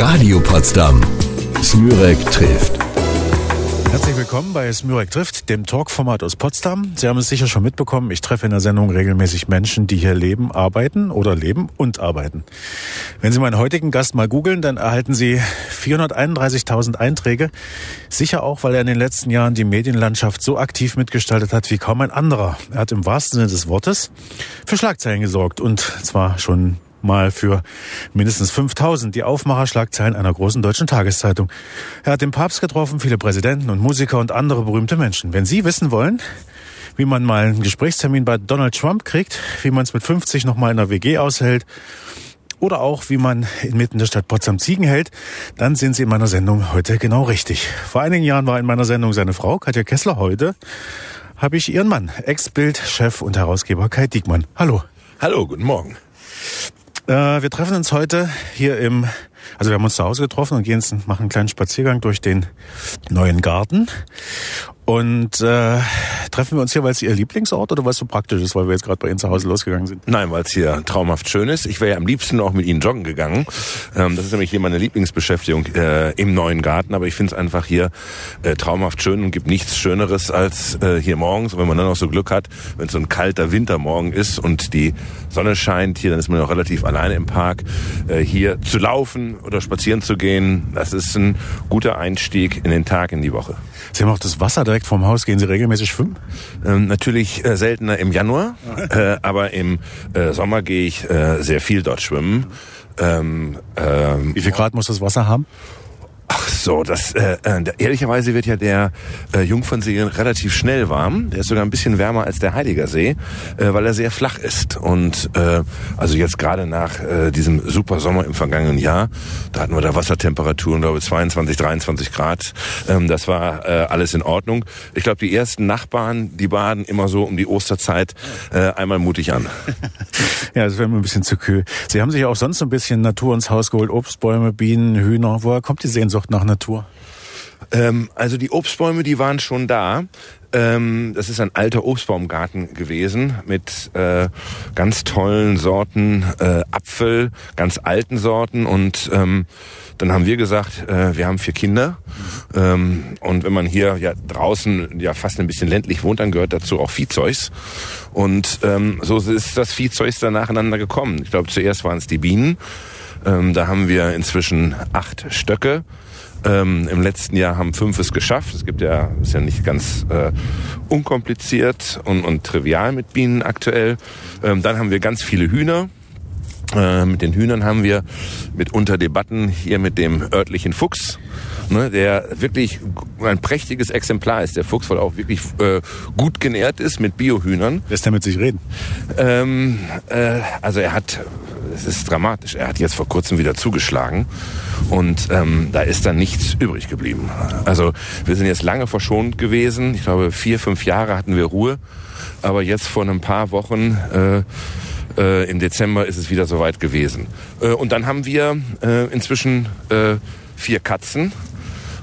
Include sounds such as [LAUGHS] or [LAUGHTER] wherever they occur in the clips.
Radio Potsdam. Smürek trifft. Herzlich willkommen bei Smürek trifft, dem Talkformat aus Potsdam. Sie haben es sicher schon mitbekommen, ich treffe in der Sendung regelmäßig Menschen, die hier leben, arbeiten oder leben und arbeiten. Wenn Sie meinen heutigen Gast mal googeln, dann erhalten Sie 431.000 Einträge. Sicher auch, weil er in den letzten Jahren die Medienlandschaft so aktiv mitgestaltet hat wie kaum ein anderer. Er hat im wahrsten Sinne des Wortes für Schlagzeilen gesorgt und zwar schon mal für mindestens 5000 die Aufmacherschlagzeilen einer großen deutschen Tageszeitung. Er hat den Papst getroffen, viele Präsidenten und Musiker und andere berühmte Menschen. Wenn Sie wissen wollen, wie man mal einen Gesprächstermin bei Donald Trump kriegt, wie man es mit 50 noch mal in der WG aushält oder auch wie man inmitten der Stadt Potsdam Ziegen hält, dann sind Sie in meiner Sendung heute genau richtig. Vor einigen Jahren war in meiner Sendung seine Frau Katja Kessler. Heute habe ich ihren Mann, Ex-Bild-Chef und Herausgeber Kai Diekmann. Hallo. Hallo, guten Morgen. Äh, wir treffen uns heute hier im, also wir haben uns zu Hause getroffen und gehen, machen einen kleinen Spaziergang durch den neuen Garten. Und äh, treffen wir uns hier, weil es Ihr Lieblingsort oder weil es so praktisch ist, weil wir jetzt gerade bei Ihnen zu Hause losgegangen sind? Nein, weil es hier traumhaft schön ist. Ich wäre ja am liebsten auch mit Ihnen joggen gegangen. Ähm, das ist nämlich hier meine Lieblingsbeschäftigung äh, im neuen Garten. Aber ich finde es einfach hier äh, traumhaft schön und gibt nichts Schöneres als äh, hier morgens. Und wenn man dann noch so Glück hat, wenn es so ein kalter Wintermorgen ist und die Sonne scheint hier, dann ist man auch relativ alleine im Park. Äh, hier zu laufen oder spazieren zu gehen, das ist ein guter Einstieg in den Tag, in die Woche. Sie haben auch das Wasser direkt vom Haus. Gehen Sie regelmäßig schwimmen? Ähm, natürlich äh, seltener im Januar, äh, aber im äh, Sommer gehe ich äh, sehr viel dort schwimmen. Ähm, ähm, Wie viel Grad muss das Wasser haben? Ach so, das äh, äh, ehrlicherweise wird ja der äh, Jungfernsee relativ schnell warm. Der ist sogar ein bisschen wärmer als der Heiliger See, äh, weil er sehr flach ist. Und äh, also jetzt gerade nach äh, diesem super Sommer im vergangenen Jahr, da hatten wir da Wassertemperaturen, glaube ich, 22, 23 Grad. Ähm, das war äh, alles in Ordnung. Ich glaube, die ersten Nachbarn, die baden immer so um die Osterzeit äh, einmal mutig an. [LAUGHS] ja, das wäre mir ein bisschen zu kühl. Sie haben sich auch sonst so ein bisschen Natur ins Haus geholt, Obstbäume, Bienen, Hühner. Woher kommt die Sehnsucht? Sehnsucht nach Natur? Ähm, also die Obstbäume, die waren schon da. Ähm, das ist ein alter Obstbaumgarten gewesen mit äh, ganz tollen Sorten äh, Apfel, ganz alten Sorten und ähm, dann haben wir gesagt, äh, wir haben vier Kinder ähm, und wenn man hier ja draußen ja fast ein bisschen ländlich wohnt, dann gehört dazu auch Viehzeugs und ähm, so ist das Viehzeugs dann nacheinander gekommen. Ich glaube, zuerst waren es die Bienen. Ähm, da haben wir inzwischen acht Stöcke. Ähm, Im letzten Jahr haben fünf es geschafft. Es gibt ja, ist ja nicht ganz äh, unkompliziert und, und trivial mit Bienen aktuell. Ähm, dann haben wir ganz viele Hühner. Äh, mit den Hühnern haben wir mitunter Debatten hier mit dem örtlichen Fuchs, ne, der wirklich ein prächtiges Exemplar ist. Der Fuchs, weil er auch wirklich äh, gut genährt ist mit Biohühnern. Lässt er mit sich reden? Ähm, äh, also er hat es ist dramatisch. Er hat jetzt vor kurzem wieder zugeschlagen und ähm, da ist dann nichts übrig geblieben. Also wir sind jetzt lange verschont gewesen. Ich glaube, vier, fünf Jahre hatten wir Ruhe. Aber jetzt vor ein paar Wochen äh, im Dezember ist es wieder soweit gewesen. Äh, und dann haben wir äh, inzwischen äh, vier Katzen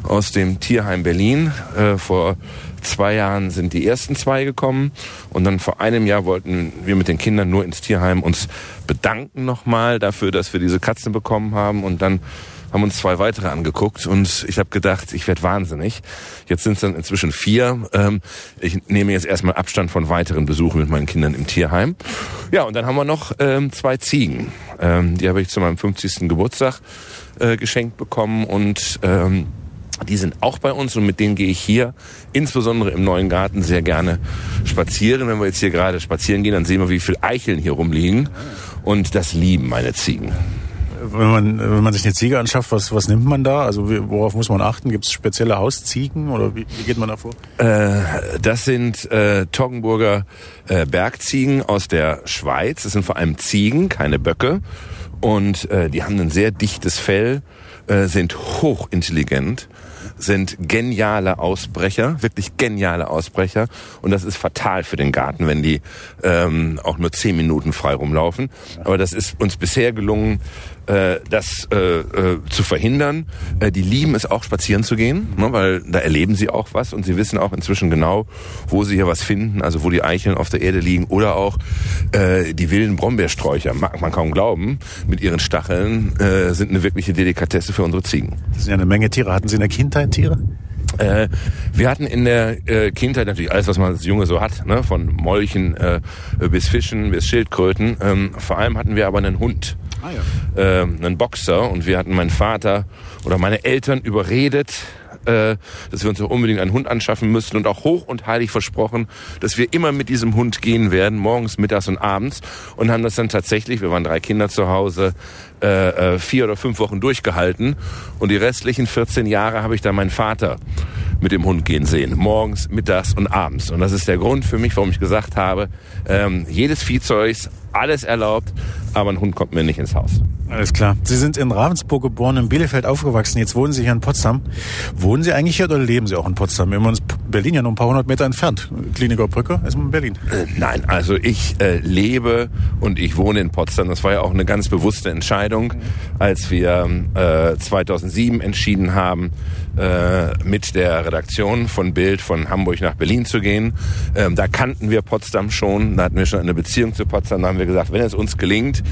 aus dem Tierheim Berlin. Äh, vor zwei Jahren sind die ersten zwei gekommen und dann vor einem Jahr wollten wir mit den Kindern nur ins Tierheim uns bedanken nochmal dafür, dass wir diese Katzen bekommen haben und dann haben uns zwei weitere angeguckt und ich habe gedacht, ich werde wahnsinnig. Jetzt sind es dann inzwischen vier. Ähm, ich nehme jetzt erstmal Abstand von weiteren Besuchen mit meinen Kindern im Tierheim. Ja, und dann haben wir noch ähm, zwei Ziegen. Ähm, die habe ich zu meinem 50. Geburtstag äh, geschenkt bekommen und ähm, die sind auch bei uns und mit denen gehe ich hier, insbesondere im neuen Garten, sehr gerne spazieren. Wenn wir jetzt hier gerade spazieren gehen, dann sehen wir, wie viele Eicheln hier rumliegen. Und das lieben meine Ziegen. Wenn man, wenn man sich eine Ziege anschafft, was, was nimmt man da? Also worauf muss man achten? Gibt es spezielle Hausziegen oder wie, wie geht man da vor? Äh, das sind äh, Toggenburger äh, Bergziegen aus der Schweiz. Das sind vor allem Ziegen, keine Böcke. Und äh, die haben ein sehr dichtes Fell, äh, sind hochintelligent sind geniale Ausbrecher, wirklich geniale Ausbrecher. Und das ist fatal für den Garten, wenn die ähm, auch nur zehn Minuten frei rumlaufen. Aber das ist uns bisher gelungen, äh, das äh, äh, zu verhindern. Äh, die lieben es auch, spazieren zu gehen, ne, weil da erleben sie auch was und sie wissen auch inzwischen genau, wo sie hier was finden, also wo die Eicheln auf der Erde liegen oder auch äh, die wilden Brombeersträucher, mag man kaum glauben, mit ihren Stacheln äh, sind eine wirkliche Delikatesse für unsere Ziegen. Das sind ja eine Menge Tiere. Hatten Sie in der Kindheit Tiere? Äh, wir hatten in der äh, Kindheit natürlich alles, was man als Junge so hat, ne? von Molchen äh, bis Fischen bis Schildkröten. Ähm, vor allem hatten wir aber einen Hund, Ah, ja. äh, Boxer und wir hatten meinen Vater oder meine Eltern überredet, äh, dass wir uns doch unbedingt einen Hund anschaffen müssten und auch hoch und heilig versprochen, dass wir immer mit diesem Hund gehen werden, morgens, mittags und abends und haben das dann tatsächlich, wir waren drei Kinder zu Hause, äh, äh, vier oder fünf Wochen durchgehalten und die restlichen 14 Jahre habe ich dann meinen Vater mit dem Hund gehen sehen, morgens, mittags und abends. Und das ist der Grund für mich, warum ich gesagt habe, ähm, jedes Viehzeug, alles erlaubt, aber ein Hund kommt mir nicht ins Haus. Alles klar. Sie sind in Ravensburg geboren, in Bielefeld aufgewachsen. Jetzt wohnen Sie hier in Potsdam. Wohnen Sie eigentlich hier oder leben Sie auch in Potsdam? Immer ist Berlin ja nur ein paar hundert Meter entfernt. Kliniker Brücke ist in Berlin. Äh, Nein, also ich äh, lebe und ich wohne in Potsdam. Das war ja auch eine ganz bewusste Entscheidung, als wir äh, 2007 entschieden haben, äh, mit der Redaktion von Bild von Hamburg nach Berlin zu gehen. Ähm, da kannten wir Potsdam schon, da hatten wir schon eine Beziehung zu Potsdam. Da haben wir gesagt, wenn es uns gelingt,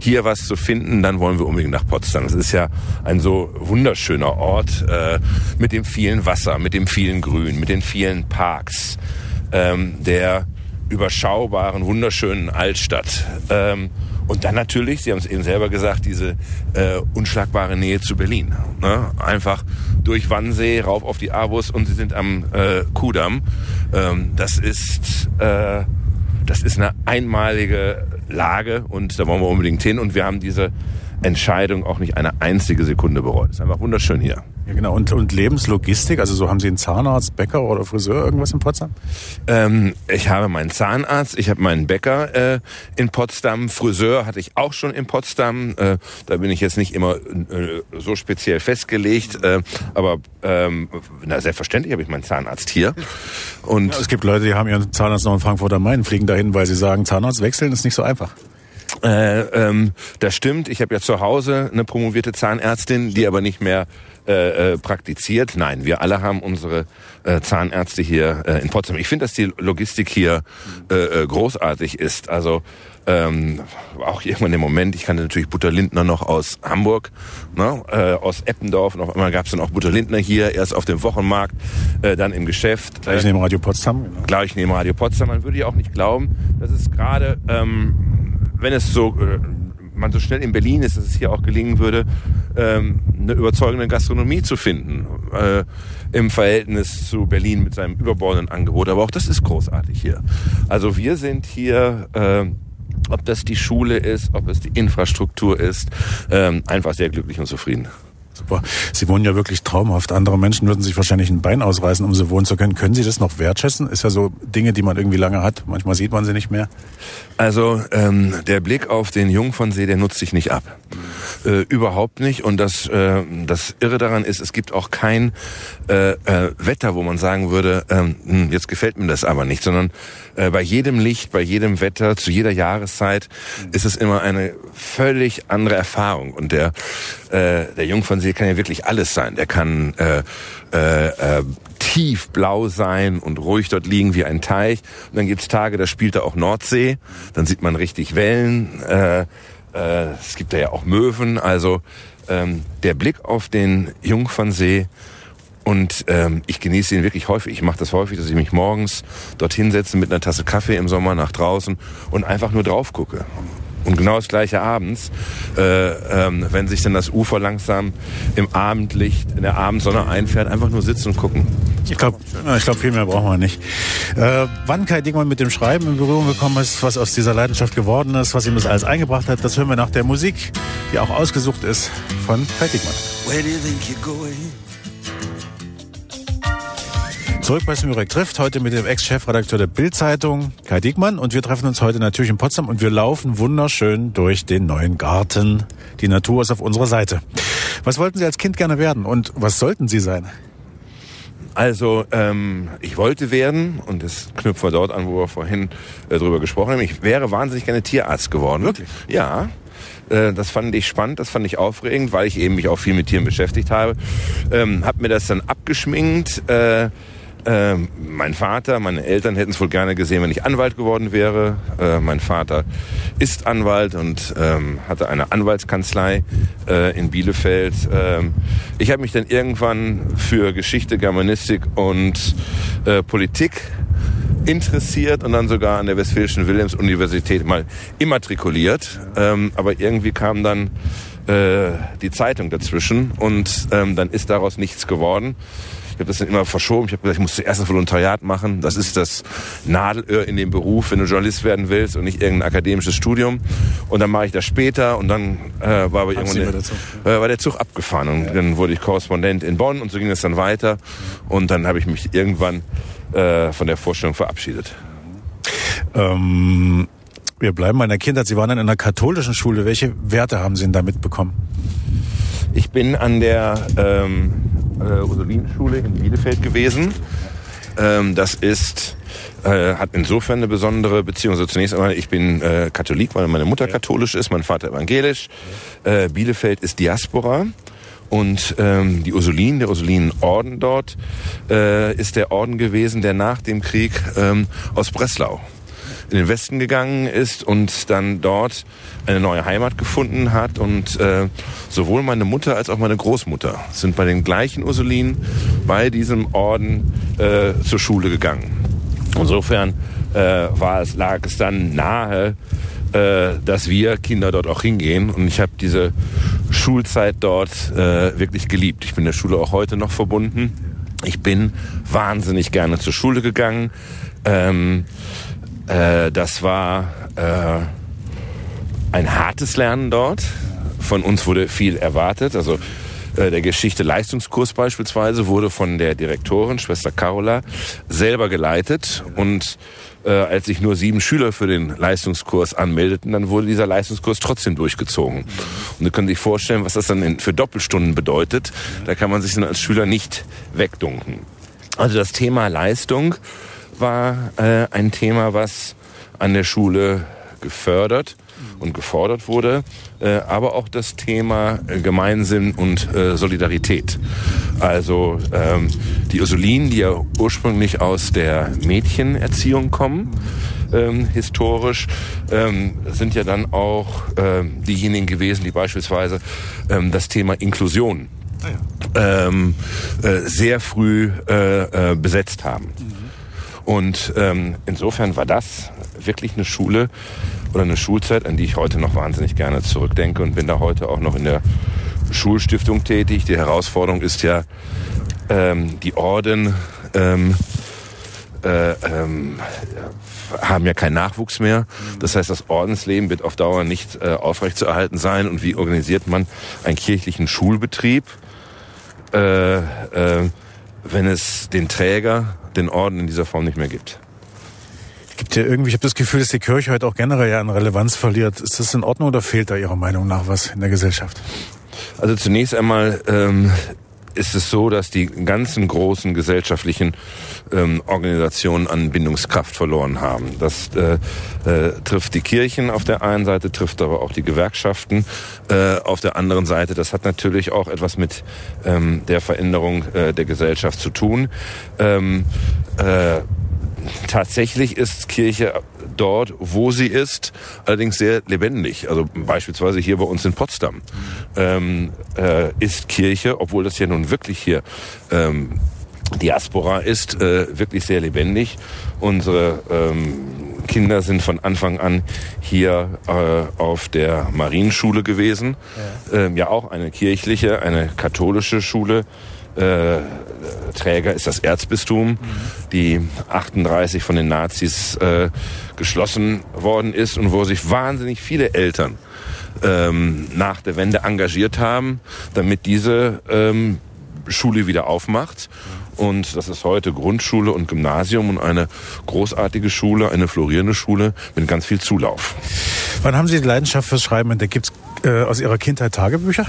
hier was zu finden, dann wollen wir unbedingt nach Potsdam. Das ist ja ein so wunderschöner Ort äh, mit dem vielen Wasser, mit dem vielen Grün, mit den vielen Parks, ähm, der überschaubaren, wunderschönen Altstadt. Ähm, und dann natürlich, Sie haben es eben selber gesagt, diese äh, unschlagbare Nähe zu Berlin. Ne? Einfach durch Wannsee, rauf auf die Avus und Sie sind am äh, Kudamm. Ähm, das ist... Äh, das ist eine einmalige Lage und da wollen wir unbedingt hin. Und wir haben diese Entscheidung auch nicht eine einzige Sekunde bereut. Ist einfach wunderschön hier. Ja, genau. Und, und Lebenslogistik, also so haben Sie einen Zahnarzt, Bäcker oder Friseur, irgendwas in Potsdam? Ähm, ich habe meinen Zahnarzt, ich habe meinen Bäcker äh, in Potsdam, Friseur hatte ich auch schon in Potsdam. Äh, da bin ich jetzt nicht immer äh, so speziell festgelegt, äh, aber ähm, na, selbstverständlich habe ich meinen Zahnarzt hier. Und Ja, es gibt Leute, die haben ihren Zahnarzt noch in Frankfurt am Main, fliegen dahin, weil sie sagen, Zahnarzt wechseln ist nicht so einfach. Äh, ähm, das stimmt. Ich habe ja zu Hause eine promovierte Zahnärztin, die aber nicht mehr äh, äh, praktiziert. Nein, wir alle haben unsere äh, Zahnärzte hier äh, in Potsdam. Ich finde, dass die Logistik hier äh, äh, großartig ist. Also ähm, auch irgendwann im Moment, ich kannte natürlich Butter Lindner noch aus Hamburg, ne, äh, aus Eppendorf. Und auf einmal gab es dann auch Butter Lindner hier, erst auf dem Wochenmarkt, äh, dann im Geschäft. Gleich neben Radio Potsdam. Genau. gleich neben Radio Potsdam. Man würde ja auch nicht glauben, dass es gerade, ähm, wenn es so äh, man so schnell in Berlin ist, dass es hier auch gelingen würde, ähm, eine überzeugende Gastronomie zu finden äh, im Verhältnis zu Berlin mit seinem überbordenden Angebot. Aber auch das ist großartig hier. Also wir sind hier. Äh, ob das die Schule ist, ob es die Infrastruktur ist, ähm, einfach sehr glücklich und zufrieden. Super. Sie wohnen ja wirklich traumhaft. Andere Menschen würden sich wahrscheinlich ein Bein ausreißen, um so wohnen zu können. Können Sie das noch wertschätzen? Ist ja so Dinge, die man irgendwie lange hat. Manchmal sieht man sie nicht mehr. Also ähm, der Blick auf den Jungfernsee, der nutzt sich nicht ab. Äh, überhaupt nicht. Und das, äh, das Irre daran ist, es gibt auch kein äh, äh, Wetter, wo man sagen würde, ähm, hm, jetzt gefällt mir das aber nicht, sondern äh, bei jedem Licht, bei jedem Wetter, zu jeder Jahreszeit ist es immer eine völlig andere Erfahrung. Und der, äh, der Jungfernsee kann ja wirklich alles sein. Der kann äh, äh, äh, tiefblau sein und ruhig dort liegen wie ein Teich. Und dann gibt's Tage, da spielt er auch Nordsee. Dann sieht man richtig Wellen. Äh, äh, es gibt da ja auch Möwen. Also ähm, der Blick auf den Jungfernsee und ähm, ich genieße ihn wirklich häufig. Ich mache das häufig, dass ich mich morgens dorthin setze mit einer Tasse Kaffee im Sommer nach draußen und einfach nur drauf gucke. Und genau das gleiche abends, äh, ähm, wenn sich dann das Ufer langsam im Abendlicht, in der Abendsonne einfährt, einfach nur sitzen und gucken. Ich glaube, ich glaub, viel mehr brauchen wir nicht. Äh, wann Kai Dickmann mit dem Schreiben in Berührung gekommen ist, was aus dieser Leidenschaft geworden ist, was ihm das alles eingebracht hat, das hören wir nach der Musik, die auch ausgesucht ist von Kai Dickmann. Where do you think you're going? Zurück bei Smurek trifft, heute mit dem Ex-Chefredakteur der Bild-Zeitung, Kai Diekmann. Und wir treffen uns heute natürlich in Potsdam und wir laufen wunderschön durch den neuen Garten. Die Natur ist auf unserer Seite. Was wollten Sie als Kind gerne werden und was sollten Sie sein? Also ähm, ich wollte werden, und das knüpfen wir dort an, wo wir vorhin äh, drüber gesprochen haben, ich wäre wahnsinnig gerne Tierarzt geworden. Wirklich? Ja. Äh, Das fand ich spannend, das fand ich aufregend, weil ich eben mich auch viel mit Tieren beschäftigt habe. Ähm, hab mir das dann abgeschminkt. Äh, ähm, mein Vater, meine Eltern hätten es wohl gerne gesehen, wenn ich Anwalt geworden wäre. Äh, mein Vater ist Anwalt und ähm, hatte eine Anwaltskanzlei äh, in Bielefeld. Ähm, ich habe mich dann irgendwann für Geschichte, Germanistik und äh, Politik interessiert und dann sogar an der Westfälischen Wilhelms-Universität mal immatrikuliert. Ähm, aber irgendwie kam dann äh, die Zeitung dazwischen und ähm, dann ist daraus nichts geworden. Ich habe das dann immer verschoben. Ich habe gesagt, ich muss zuerst ein Volontariat machen. Das ist das Nadelöhr in dem Beruf, wenn du Journalist werden willst und nicht irgendein akademisches Studium. Und dann mache ich das später und dann äh, war aber irgendwann der, Zug, äh, war der Zug abgefahren und dann wurde ich Korrespondent in Bonn und so ging es dann weiter. Und dann habe ich mich irgendwann äh, von der Vorstellung verabschiedet. Ähm, wir bleiben bei der Kindheit. Sie waren in einer katholischen Schule. Welche Werte haben Sie denn da mitbekommen? Ich bin an der ähm, äh, Ursulinenschule in Bielefeld gewesen. Ähm, das ist äh, hat insofern eine besondere Beziehung. Also zunächst einmal, ich bin äh, Katholik, weil meine Mutter katholisch ist, mein Vater evangelisch. Äh, Bielefeld ist Diaspora. Und ähm, die Ursulinen, der Ursulinenorden dort, äh, ist der Orden gewesen, der nach dem Krieg ähm, aus Breslau in den Westen gegangen ist und dann dort eine neue Heimat gefunden hat. Und äh, sowohl meine Mutter als auch meine Großmutter sind bei den gleichen Ursulinen bei diesem Orden äh, zur Schule gegangen. Insofern äh, war es, lag es dann nahe, äh, dass wir Kinder dort auch hingehen. Und ich habe diese Schulzeit dort äh, wirklich geliebt. Ich bin der Schule auch heute noch verbunden. Ich bin wahnsinnig gerne zur Schule gegangen. Ähm, äh, das war äh, ein hartes Lernen dort. Von uns wurde viel erwartet. Also äh, der Geschichte-Leistungskurs beispielsweise wurde von der Direktorin, Schwester Carola, selber geleitet. Und äh, als sich nur sieben Schüler für den Leistungskurs anmeldeten, dann wurde dieser Leistungskurs trotzdem durchgezogen. Und Sie können sich vorstellen, was das dann in, für Doppelstunden bedeutet. Da kann man sich dann als Schüler nicht wegdunken. Also das Thema Leistung war äh, ein Thema, was an der Schule gefördert und gefordert wurde, äh, aber auch das Thema äh, Gemeinsinn und äh, Solidarität. Also ähm, die Ursulinen, die ja ursprünglich aus der Mädchenerziehung kommen, ähm, historisch, ähm, sind ja dann auch ähm, diejenigen gewesen, die beispielsweise ähm, das Thema Inklusion ähm, äh, sehr früh äh, äh, besetzt haben. Und ähm, insofern war das wirklich eine Schule oder eine Schulzeit, an die ich heute noch wahnsinnig gerne zurückdenke und bin da heute auch noch in der Schulstiftung tätig. Die Herausforderung ist ja, ähm, die Orden ähm, äh, ähm, haben ja keinen Nachwuchs mehr. Das heißt, das Ordensleben wird auf Dauer nicht äh, aufrechtzuerhalten sein. Und wie organisiert man einen kirchlichen Schulbetrieb, äh, äh, wenn es den Träger, den Orden in dieser Form nicht mehr gibt? Gibt ja irgendwie, ich habe das Gefühl, dass die Kirche heute auch generell ja an Relevanz verliert. Ist das in Ordnung oder fehlt da Ihrer Meinung nach was in der Gesellschaft? Also zunächst einmal ähm, ist es so, dass die ganzen großen gesellschaftlichen ähm, Organisationen an Bindungskraft verloren haben. Das äh, äh, trifft die Kirchen auf der einen Seite, trifft aber auch die Gewerkschaften äh, auf der anderen Seite. Das hat natürlich auch etwas mit ähm, der Veränderung äh, der Gesellschaft zu tun. Ähm, äh, tatsächlich ist Kirche dort, wo sie ist, allerdings sehr lebendig. Also beispielsweise hier bei uns in Potsdam ähm, äh, ist Kirche, obwohl das ja nun wirklich hier ähm, Diaspora ist, äh, wirklich sehr lebendig. Unsere ähm, Kinder sind von Anfang an hier äh, auf der Marienschule gewesen. Ja. Ähm, ja auch eine kirchliche, eine katholische Schule. Äh, Träger ist das Erzbistum, die 38 von den Nazis äh, geschlossen worden ist und wo sich wahnsinnig viele Eltern ähm, nach der Wende engagiert haben, damit diese ähm, Schule wieder aufmacht. Und das ist heute Grundschule und Gymnasium und eine großartige Schule, eine florierende Schule mit ganz viel Zulauf. Wann haben Sie die Leidenschaft fürs Schreiben entdeckt? Gibt es äh, aus Ihrer Kindheit Tagebücher?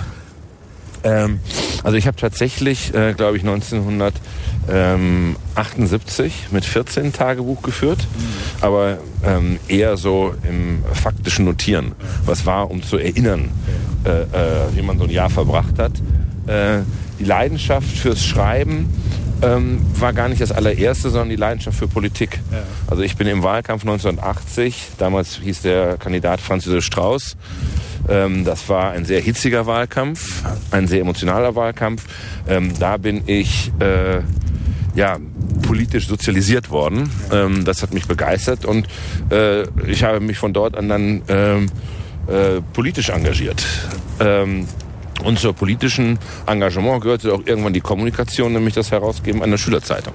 Ähm, also ich habe tatsächlich, äh, glaube ich, 1978 mit 14 Tagebuch geführt, mhm. aber ähm, eher so im faktischen Notieren. Was war, um zu erinnern, äh, äh, wie man so ein Jahr verbracht hat. Äh, die Leidenschaft fürs Schreiben ähm, war gar nicht das allererste, sondern die Leidenschaft für Politik. Ja. Also ich bin im Wahlkampf 1980, damals hieß der Kandidat Franz Josef Strauß. Ähm, das war ein sehr hitziger Wahlkampf, ein sehr emotionaler Wahlkampf. Ähm, da bin ich äh, ja politisch sozialisiert worden. Ähm, das hat mich begeistert und äh, ich habe mich von dort an dann ähm, äh, politisch engagiert. Ähm, und zur politischen Engagement gehörte auch irgendwann die Kommunikation, nämlich das Herausgeben einer Schülerzeitung.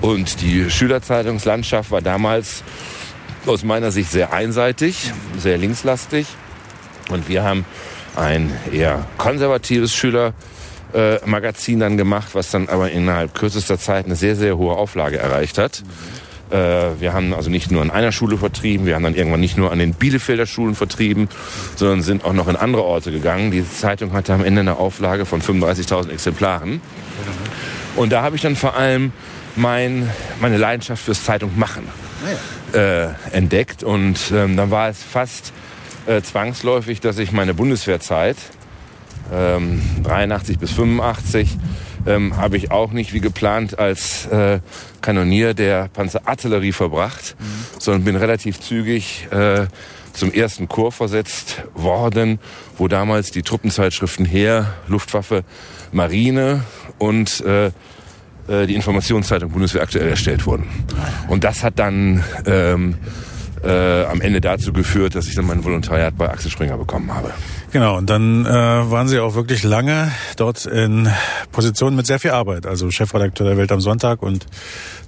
Und die Schülerzeitungslandschaft war damals aus meiner Sicht sehr einseitig, sehr linkslastig. Und wir haben ein eher konservatives Schülermagazin dann gemacht, was dann aber innerhalb kürzester Zeit eine sehr, sehr hohe Auflage erreicht hat. Äh, wir haben also nicht nur an einer Schule vertrieben, wir haben dann irgendwann nicht nur an den Bielefelder Schulen vertrieben, sondern sind auch noch in andere Orte gegangen. Die Zeitung hatte am Ende eine Auflage von 35.000 Exemplaren. Und da habe ich dann vor allem mein, meine Leidenschaft fürs Zeitung machen äh, entdeckt. Und ähm, dann war es fast äh, zwangsläufig, dass ich meine Bundeswehrzeit, ähm, 83 bis 85, ähm, habe ich auch nicht wie geplant als äh, Kanonier der Panzerartillerie verbracht, mhm. sondern bin relativ zügig äh, zum ersten Chor versetzt worden, wo damals die Truppenzeitschriften Heer, Luftwaffe, Marine und äh, äh, die Informationszeitung Bundeswehr aktuell erstellt wurden. Und das hat dann ähm, äh, am Ende dazu geführt, dass ich dann mein Volontariat bei Axel Springer bekommen habe. Genau, und dann äh, waren Sie auch wirklich lange dort in Positionen mit sehr viel Arbeit, also Chefredakteur der Welt am Sonntag und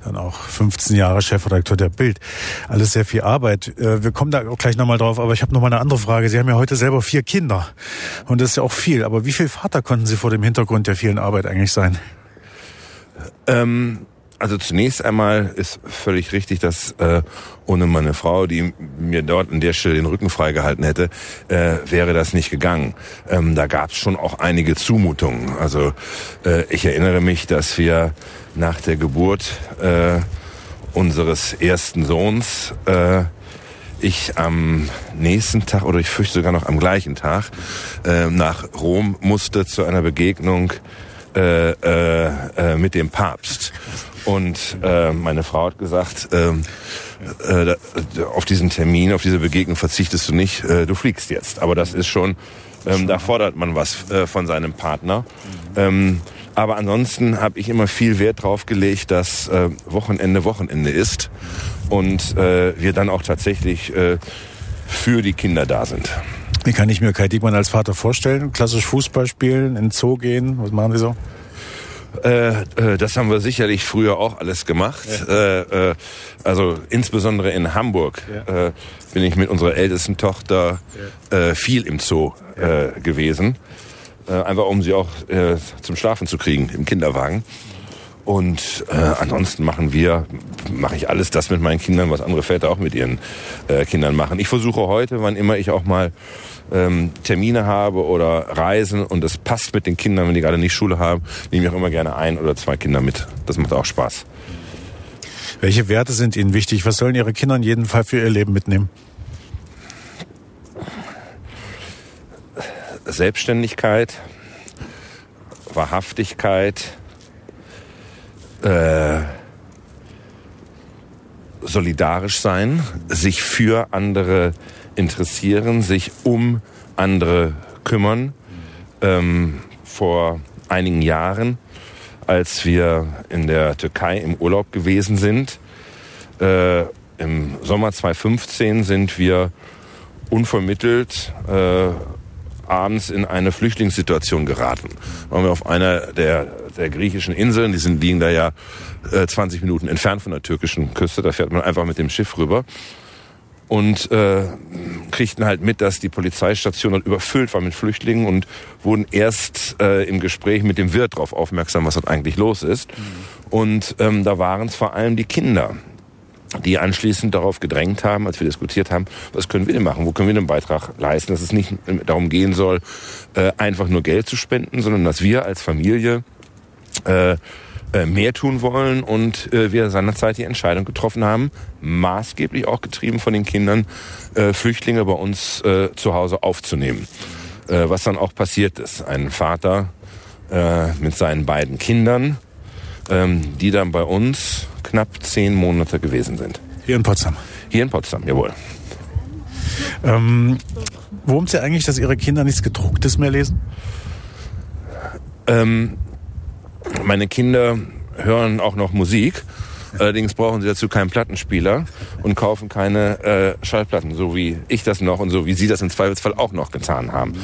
dann auch 15 Jahre Chefredakteur der Bild. Alles sehr viel Arbeit. Äh, wir kommen da auch gleich nochmal drauf, aber ich habe nochmal eine andere Frage. Sie haben ja heute selber vier Kinder und das ist ja auch viel, aber wie viel Vater konnten Sie vor dem Hintergrund der vielen Arbeit eigentlich sein? Ähm also zunächst einmal ist völlig richtig, dass äh, ohne meine Frau, die mir dort an der Stelle den Rücken freigehalten hätte, äh, wäre das nicht gegangen. Ähm, da gab es schon auch einige Zumutungen. Also äh, ich erinnere mich, dass wir nach der Geburt äh, unseres ersten Sohns äh, ich am nächsten Tag oder ich fürchte sogar noch am gleichen Tag äh, nach Rom musste zu einer Begegnung äh, äh, äh, mit dem Papst. Und äh, meine Frau hat gesagt, ähm, äh, auf diesen Termin, auf diese Begegnung verzichtest du nicht, äh, du fliegst jetzt. Aber das ist schon, ähm, da fordert man was äh, von seinem Partner. Ähm, aber ansonsten habe ich immer viel Wert drauf gelegt, dass äh, Wochenende Wochenende ist und äh, wir dann auch tatsächlich äh, für die Kinder da sind. Wie kann ich mir Kai Diekmann als Vater vorstellen? Klassisch Fußball spielen, in den Zoo gehen? Was machen Sie so? Äh, äh, das haben wir sicherlich früher auch alles gemacht. Ja. Äh, äh, also insbesondere in Hamburg ja. äh, bin ich mit unserer ältesten Tochter ja. viel im Zoo gewesen. Einfach um sie auch zum Schlafen zu kriegen im Kinderwagen. Und äh, ansonsten machen wir, mache ich alles das mit meinen Kindern, was andere Väter auch mit ihren äh, Kindern machen. Ich versuche heute, wann immer ich auch mal ähm, Termine habe oder Reisen und es passt mit den Kindern, wenn die gerade nicht Schule haben, nehme ich auch immer gerne ein oder zwei Kinder mit. Das macht auch Spaß. Welche Werte sind Ihnen wichtig? Was sollen Ihre Kinder in jedem Fall für ihr Leben mitnehmen? Selbstständigkeit, Wahrhaftigkeit, äh, solidarisch sein, sich für andere interessieren, sich um andere kümmern. Ähm, vor einigen Jahren, als wir in der Türkei im Urlaub gewesen sind, äh, im Sommer 2015 sind wir unvermittelt äh, abends in eine Flüchtlingssituation geraten. Waren wir auf einer der, der griechischen Inseln, die sind, liegen da ja äh, 20 Minuten entfernt von der türkischen Küste, da fährt man einfach mit dem Schiff rüber und äh, kriegten halt mit, dass die Polizeistation dort überfüllt war mit Flüchtlingen und wurden erst äh, im Gespräch mit dem Wirt darauf aufmerksam, was dort eigentlich los ist. Mhm. Und ähm, da waren es vor allem die Kinder, die anschließend darauf gedrängt haben, als wir diskutiert haben, was können wir denn machen, wo können wir einen Beitrag leisten, dass es nicht darum gehen soll, äh, einfach nur Geld zu spenden, sondern dass wir als Familie äh, äh, mehr tun wollen und äh, wir seinerzeit die Entscheidung getroffen haben, maßgeblich auch getrieben von den Kindern, äh, Flüchtlinge bei uns äh, zu Hause aufzunehmen. Äh, was dann auch passiert ist. Ein Vater äh, mit seinen beiden Kindern, ähm, die dann bei uns knapp zehn Monate gewesen sind. Hier in Potsdam. Hier in Potsdam, jawohl. Ähm, worum Sie eigentlich, dass Ihre Kinder nichts Gedrucktes mehr lesen? Ähm, meine Kinder hören auch noch Musik. Allerdings brauchen sie dazu keinen Plattenspieler und kaufen keine äh, Schallplatten, so wie ich das noch und so wie sie das im Zweifelsfall auch noch getan haben.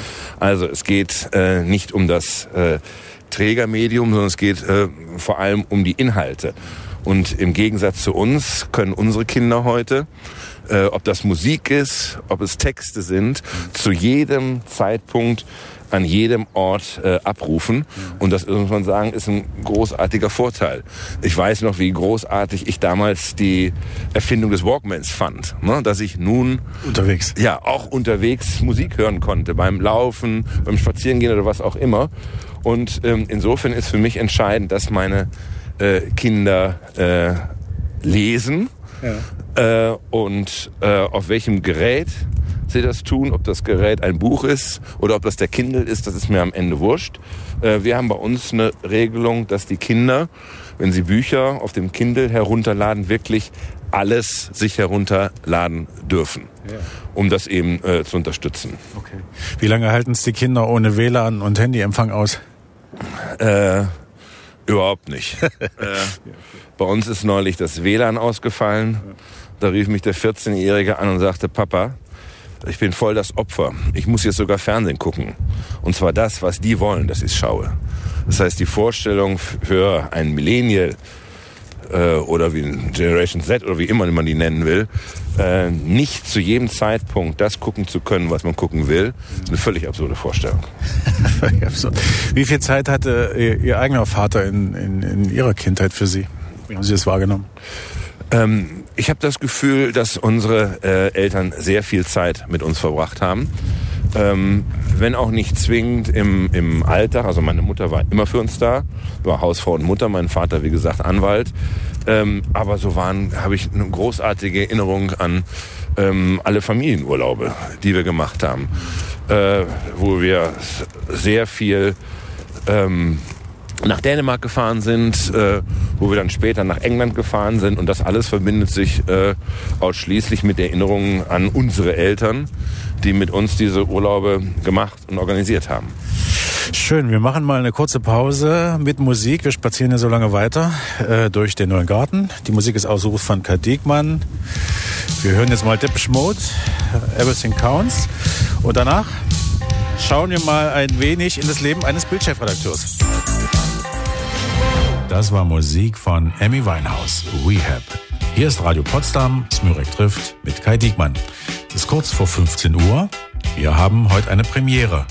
Also es geht äh, nicht um das äh, Trägermedium, sondern es geht äh, vor allem um die Inhalte. Und im Gegensatz zu uns können unsere Kinder heute, äh, ob das Musik ist, ob es Texte sind, zu jedem Zeitpunkt an jedem Ort äh, abrufen. Und das muss man sagen, ist ein großartiger Vorteil. Ich weiß noch, wie großartig ich damals die Erfindung des Walkmans fand. Ne? Dass ich nun Unterwegs. ja auch unterwegs Musik hören konnte, beim Laufen, beim Spazierengehen oder was auch immer. Und ähm, insofern ist für mich entscheidend, dass meine äh, Kinder äh, lesen äh, und äh, auf welchem Gerät sie das tun, ob das Gerät ein Buch ist oder ob das der Kindle ist, das ist mir am Ende wurscht. Äh, wir haben bei uns eine Regelung, dass die Kinder, wenn sie Bücher auf dem Kindle herunterladen, wirklich alles sich herunterladen dürfen, um das eben äh, zu unterstützen. Okay. Wie lange halten es die Kinder ohne WLAN und Handyempfang aus? Äh, überhaupt nicht. [LAUGHS] äh, bei uns ist neulich das WLAN ausgefallen. Da rief mich der 14-Jährige an und sagte, Papa, ich bin voll das Opfer. Ich muss jetzt sogar Fernsehen gucken. Und zwar das, was die wollen, dass ich schaue. Das heißt, die Vorstellung für einen Millennial äh, oder wie Generation Z oder wie immer man die nennen will, äh, nicht zu jedem Zeitpunkt das gucken zu können, was man gucken will, ist eine völlig absurde Vorstellung. [LAUGHS] Wie viel Zeit hatte Ihr, Ihr eigener Vater in, in, in Ihrer Kindheit für Sie? Wie haben Sie das wahrgenommen? Ähm, ich habe das Gefühl, dass unsere äh, Eltern sehr viel Zeit mit uns verbracht haben. Ähm, wenn auch nicht zwingend im, im Alltag. Also meine Mutter war immer für uns da, war Hausfrau und Mutter, mein Vater, wie gesagt, Anwalt. Ähm, aber so waren, habe ich eine großartige Erinnerung an ähm, alle Familienurlaube, die wir gemacht haben, äh, wo wir sehr viel ähm, nach Dänemark gefahren sind, äh, wo wir dann später nach England gefahren sind. Und das alles verbindet sich äh, ausschließlich mit Erinnerungen an unsere Eltern, die mit uns diese Urlaube gemacht und organisiert haben. Schön, wir machen mal eine kurze Pause mit Musik. Wir spazieren ja so lange weiter äh, durch den neuen Garten. Die Musik ist ausgesucht von Kai Diekmann. Wir hören jetzt mal Depeche Mode, Everything Counts. Und danach schauen wir mal ein wenig in das Leben eines Bildchefredakteurs. Das war Musik von Emmy Weinhaus, Rehab. Hier ist Radio Potsdam, Smürek trifft mit Kai Diekmann. Es ist kurz vor 15 Uhr. Wir haben heute eine Premiere.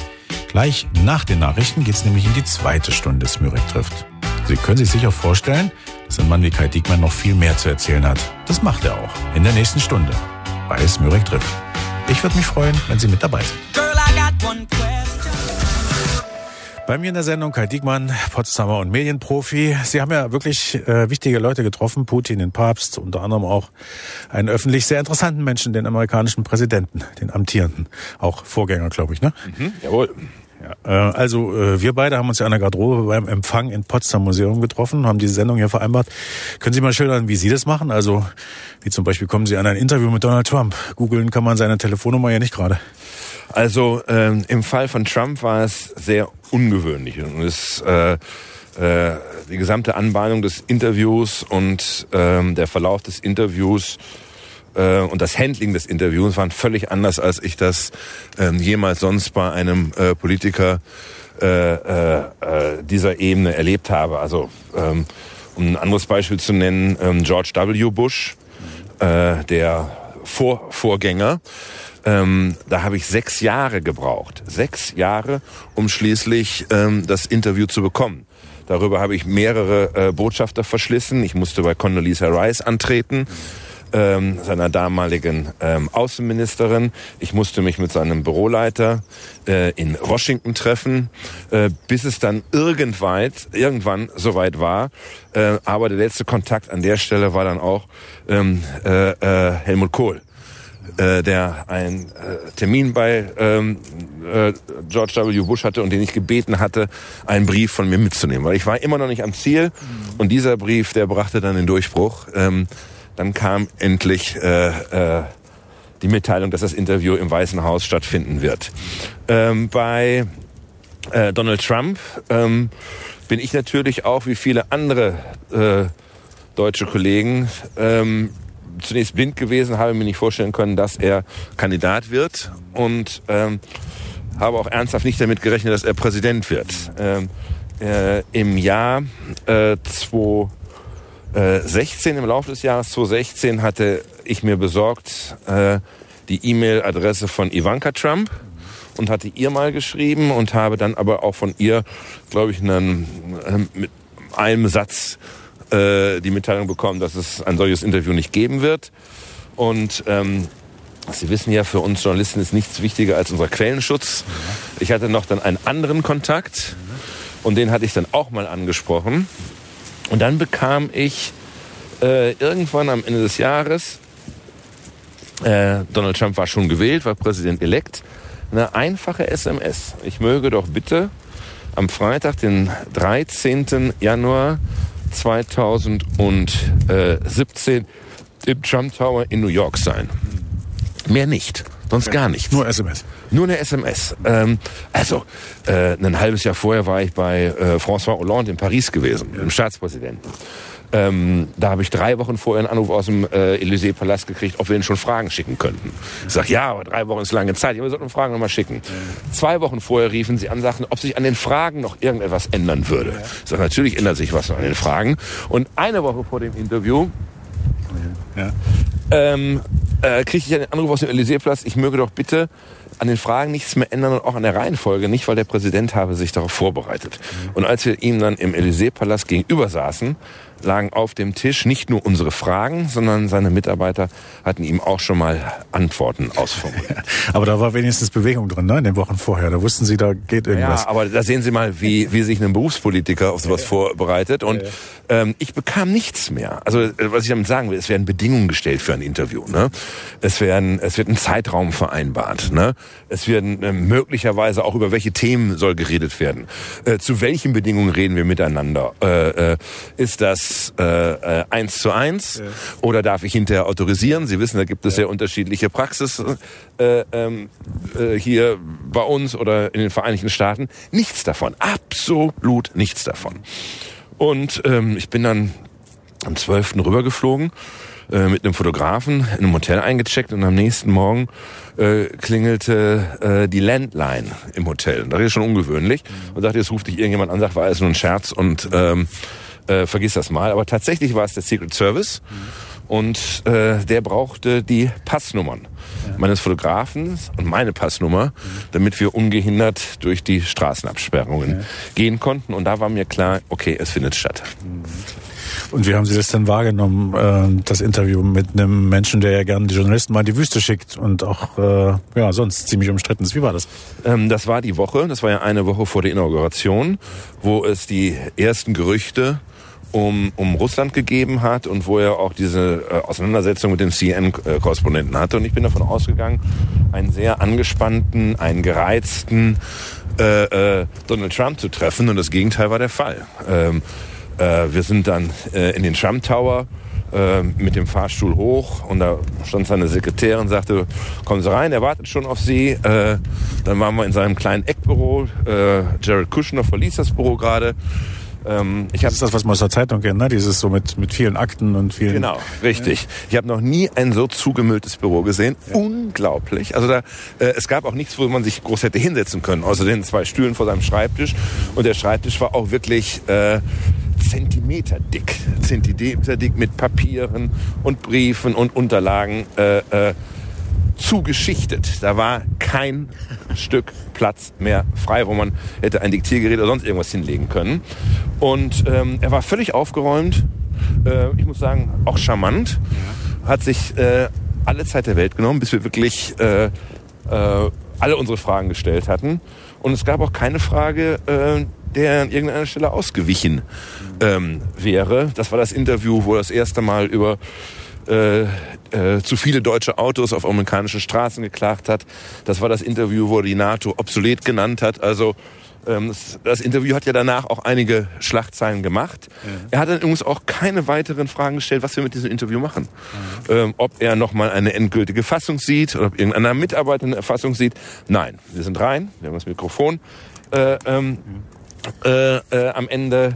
Gleich nach den Nachrichten geht es nämlich in die zweite Stunde Smürek trifft. Sie können sich sicher vorstellen, dass ein Mann wie Kai Diekmann noch viel mehr zu erzählen hat. Das macht er auch in der nächsten Stunde bei Smürek trifft. Ich würde mich freuen, wenn Sie mit dabei sind. Girl, Bei mir in der Sendung Kai Diekmann, Potsdamer und Medienprofi. Sie haben ja wirklich äh, wichtige Leute getroffen, Putin, den Papst, unter anderem auch einen öffentlich sehr interessanten Menschen, den amerikanischen Präsidenten, den amtierenden, auch Vorgänger, glaube ich, ne? Mhm, jawohl. Ja, äh, also äh, wir beide haben uns ja an der Garderobe beim Empfang in Potsdam Museum getroffen, haben diese Sendung hier vereinbart. Können Sie mal schildern, wie Sie das machen? Also wie zum Beispiel kommen Sie an ein Interview mit Donald Trump. Googeln kann man seine Telefonnummer ja nicht gerade. Also ähm, im Fall von Trump war es sehr ungewöhnlich und es äh, äh, die gesamte Anbahnung des Interviews und ähm, der Verlauf des Interviews äh, und das Handling des Interviews waren völlig anders, als ich das ähm, jemals sonst bei einem äh, Politiker äh, äh, äh, dieser Ebene erlebt habe. Also ähm, um ein anderes Beispiel zu nennen, ähm, George W. Bush, äh, der Vor Vorgänger, ähm, da habe ich sechs Jahre gebraucht. Sechs Jahre, um schließlich ähm, das Interview zu bekommen. Darüber habe ich mehrere äh, Botschafter verschlissen. Ich musste bei Condoleezza Rice antreten. ähm, seiner damaligen ähm, Außenministerin. Ich musste mich mit seinem Büroleiter äh, in Washington treffen, äh, bis es dann irgendweit, irgendwann soweit war. Äh, aber der letzte Kontakt an der Stelle war dann auch ähm, äh, äh, Helmut Kohl äh, der einen äh, Termin bei ähm, äh, George W. Bush hatte und den ich gebeten hatte, einen Brief von mir mitzunehmen. Weil ich war immer noch nicht am Ziel und dieser Brief, der brachte dann den Durchbruch. Ähm, dann kam endlich äh, äh, die Mitteilung, dass das Interview im Weißen Haus stattfinden wird. Ähm, bei äh, Donald Trump ähm, bin ich natürlich auch wie viele andere äh, deutsche Kollegen ähm, zunächst blind gewesen, habe mir nicht vorstellen können, dass er Kandidat wird und ähm, habe auch ernsthaft nicht damit gerechnet, dass er Präsident wird. Ähm, äh, Im Jahr äh, 2016, im Laufe des Jahres 2016, hatte ich mir besorgt äh, die E-Mail-Adresse von Ivanka Trump und hatte ihr mal geschrieben und habe dann aber auch von ihr, glaube ich, einen, äh, mit einem Satz äh, die Mitteilung bekommen, dass es ein solches Interview nicht geben wird. Und ähm, Sie wissen ja, für uns Journalisten ist nichts wichtiger als unser Quellenschutz. Ich hatte noch dann einen anderen Kontakt und den hatte ich dann auch mal angesprochen. Und dann bekam ich äh, irgendwann am Ende des Jahres, äh, Donald Trump war schon gewählt, war Präsident-elekt, eine einfache SMS. Ich möge doch bitte am Freitag, den 13. Januar 2017 im Trump Tower in New York sein. Mehr nicht. Sonst gar nichts. Nur SMS. Nur eine SMS. Ähm, also, äh, ein halbes Jahr vorher war ich bei äh, François Hollande in Paris gewesen, dem Staatspräsidenten. Ähm, da habe ich drei Wochen vorher einen Anruf aus dem äh, Élysée-Palast gekriegt, ob wir ihnen schon Fragen schicken könnten. Ich sage, ja, aber drei Wochen ist lange Zeit. Ja, wir sollten Fragen nochmal schicken. Zwei Wochen vorher riefen sie an, sagten, ob sich an den Fragen noch irgendetwas ändern würde. Ich sage, natürlich ändert sich was an den Fragen. Und eine Woche vor dem Interview Ja. ähm, äh, kriegte ich einen Anruf aus dem Élysée-Platz, ich möge doch bitte an den Fragen nichts mehr ändern und auch an der Reihenfolge nicht, weil der Präsident habe sich darauf vorbereitet. Und als wir ihm dann im Élysée-Palast gegenüber saßen, lagen auf dem Tisch nicht nur unsere Fragen, sondern seine Mitarbeiter hatten ihm auch schon mal Antworten ausformuliert. [LAUGHS] Aber da war wenigstens Bewegung drin, ne? In den Wochen vorher. Da wussten Sie, da geht irgendwas. Ja, aber da sehen Sie mal, wie, wie sich ein Berufspolitiker auf sowas vorbereitet. Und ähm, ich bekam nichts mehr. Also äh, was ich damit sagen will, es werden Bedingungen gestellt für ein Interview. Ne? Es, werden, es wird ein Zeitraum vereinbart. Ne? Es werden äh, möglicherweise auch über welche Themen soll geredet werden. Äh, zu welchen Bedingungen reden wir miteinander? Äh, ist das eins zu eins oder darf ich hinterher autorisieren? Sie wissen, da gibt es sehr unterschiedliche Praxis äh, ähm, äh, hier bei uns oder in den Vereinigten Staaten. Nichts davon, absolut nichts davon. Und ähm, ich bin dann am 12. rübergeflogen äh, mit einem Fotografen in einem Hotel eingecheckt und am nächsten Morgen äh, klingelte äh, die Landline im Hotel. Und das ist schon ungewöhnlich. Und sagte, jetzt ruft dich irgendjemand an, sagt, war alles nur ein Scherz und ähm, äh, vergiss das mal. Aber tatsächlich war es der Secret Service und äh, der brauchte die Passnummern meines Fotografen und meine Passnummer, damit wir ungehindert durch die Straßenabsperrungen gehen konnten. Und da war mir klar, okay, es findet statt. Und wie haben Sie das denn wahrgenommen, äh, das Interview mit einem Menschen, der ja gerne die Journalisten mal in die Wüste schickt und auch äh, ja sonst ziemlich umstritten ist? Wie war das? Ähm, das war die Woche, das war ja eine Woche vor der Inauguration, wo es die ersten Gerüchte um, um Russland gegeben hat und wo er auch diese äh, Auseinandersetzung mit dem CNN-Korrespondenten hatte. Und ich bin davon ausgegangen, einen sehr angespannten, einen gereizten äh, äh, Donald Trump zu treffen. Und das Gegenteil war der Fall. Ähm, äh, wir sind dann äh, in den Trump Tower äh, mit dem Fahrstuhl hoch und da stand seine Sekretärin und sagte, kommen Sie rein, er wartet schon auf Sie. Äh, dann waren wir in seinem kleinen Eckbüro. Äh, Jared Kushner verließ das Büro gerade. Ähm, ich Das ist das, was man aus der Zeitung kennt, ne? Dieses so mit, mit vielen Akten und vielen. Genau, richtig. Ich habe noch nie ein so zugemülltes Büro gesehen. Unglaublich. Also da, äh, es gab auch nichts, wo man sich groß hätte hinsetzen können, außer den zwei Stühlen vor seinem Schreibtisch. Und der Schreibtisch war auch wirklich äh, Zentimeter dick, Zentimeter dick mit Papieren und Briefen und Unterlagen. Äh, äh, zugeschichtet. Da war kein [LAUGHS] Stück Platz mehr frei, wo man hätte ein Diktiergerät oder sonst irgendwas hinlegen können. Und ähm, er war völlig aufgeräumt. Äh, ich muss sagen, auch charmant. hat sich äh, alle Zeit der Welt genommen, bis wir wirklich äh, äh, alle unsere Fragen gestellt hatten. Und es gab auch keine Frage, äh, der an irgendeiner Stelle ausgewichen ähm, wäre. Das war das Interview, wo er das erste Mal über äh, äh, zu viele deutsche Autos auf amerikanischen Straßen geklagt hat. Das war das Interview, wo die NATO obsolet genannt hat. Also ähm, das, Interview hat ja danach auch einige Schlagzeilen gemacht. Er hat dann übrigens auch keine weiteren Fragen gestellt, was wir mit diesem Interview machen. Ähm, ob er nochmal eine endgültige Fassung sieht oder ob irgendeiner Mitarbeiter eine Fassung sieht. Nein, wir sind rein, wir haben das Mikrofon äh, ähm, äh, äh, am Ende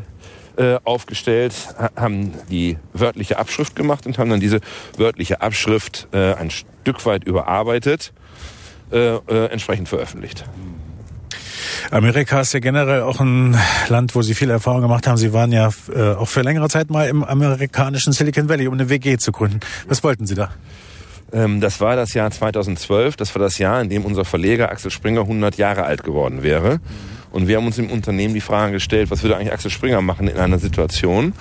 äh, aufgestellt, ha- haben die wörtliche Abschrift gemacht und haben dann diese wörtliche Abschrift äh, ein Stück weit überarbeitet, äh, äh, entsprechend veröffentlicht. Amerika ist ja generell auch ein Land, wo Sie viel Erfahrung gemacht haben. Sie waren ja äh, auch für längere Zeit mal im amerikanischen Silicon Valley, um eine WG zu gründen. Was wollten Sie da? Ähm, das war das Jahr 2012. Das war das Jahr, in dem unser Verleger Axel Springer 100 Jahre alt geworden wäre. Und wir haben uns im Unternehmen die Frage gestellt, was würde eigentlich Axel Springer machen in einer Situation,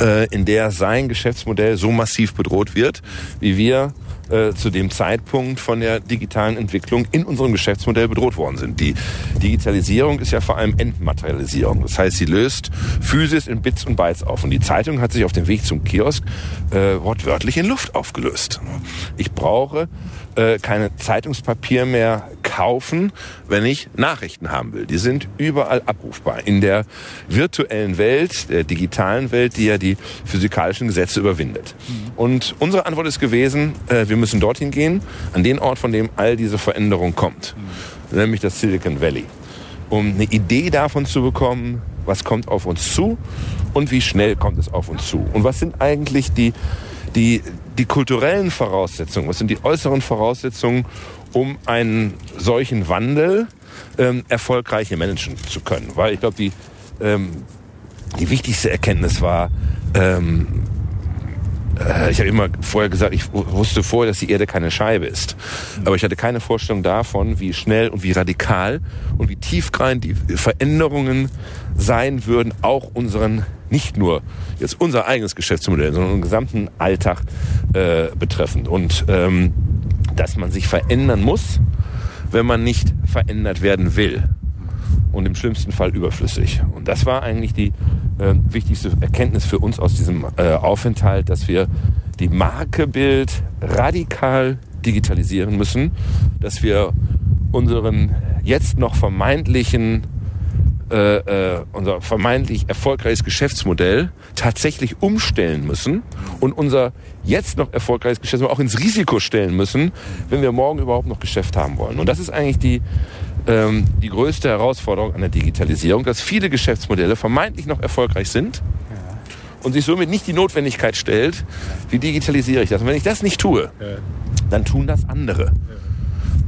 äh, in der sein Geschäftsmodell so massiv bedroht wird, wie wir äh, zu dem Zeitpunkt von der digitalen Entwicklung in unserem Geschäftsmodell bedroht worden sind. Die Digitalisierung ist ja vor allem Entmaterialisierung. Das heißt, sie löst Physis in Bits und Bytes auf. Und die Zeitung hat sich auf dem Weg zum Kiosk äh, wortwörtlich in Luft aufgelöst. Ich brauche äh, keine Zeitungspapier mehr kaufen, wenn ich Nachrichten haben will. Die sind überall abrufbar. In der virtuellen Welt, der digitalen Welt, die ja die physikalischen Gesetze überwindet. Und unsere Antwort ist gewesen, äh, wir müssen dorthin gehen, an den Ort, von dem all diese Veränderung kommt. Nämlich das Silicon Valley. Um eine Idee davon zu bekommen, was kommt auf uns zu und wie schnell kommt es auf uns zu. Und was sind eigentlich die, die, die kulturellen Voraussetzungen, was sind die äußeren Voraussetzungen, um einen solchen Wandel ähm, erfolgreich managen zu können. Weil ich glaube, die, ähm, die wichtigste Erkenntnis war, ähm, äh, ich habe immer vorher gesagt, ich wu- wusste vorher, dass die Erde keine Scheibe ist. Aber ich hatte keine Vorstellung davon, wie schnell und wie radikal und wie tiefgreifend die Veränderungen sein würden, auch unseren, nicht nur jetzt unser eigenes Geschäftsmodell, sondern unseren gesamten Alltag äh, betreffend. Und ähm, dass man sich verändern muss, wenn man nicht verändert werden will und im schlimmsten Fall überflüssig. Und das war eigentlich die äh, wichtigste Erkenntnis für uns aus diesem äh, Aufenthalt, dass wir die Markebild radikal digitalisieren müssen, dass wir unseren jetzt noch vermeintlichen äh, äh, unser vermeintlich erfolgreiches Geschäftsmodell tatsächlich umstellen müssen und unser jetzt noch erfolgreiches Geschäftsmodell auch ins Risiko stellen müssen, wenn wir morgen überhaupt noch Geschäft haben wollen. Und das ist eigentlich die, ähm, die größte Herausforderung an der Digitalisierung, dass viele Geschäftsmodelle vermeintlich noch erfolgreich sind und sich somit nicht die Notwendigkeit stellt, wie digitalisiere ich das. Und wenn ich das nicht tue, dann tun das andere.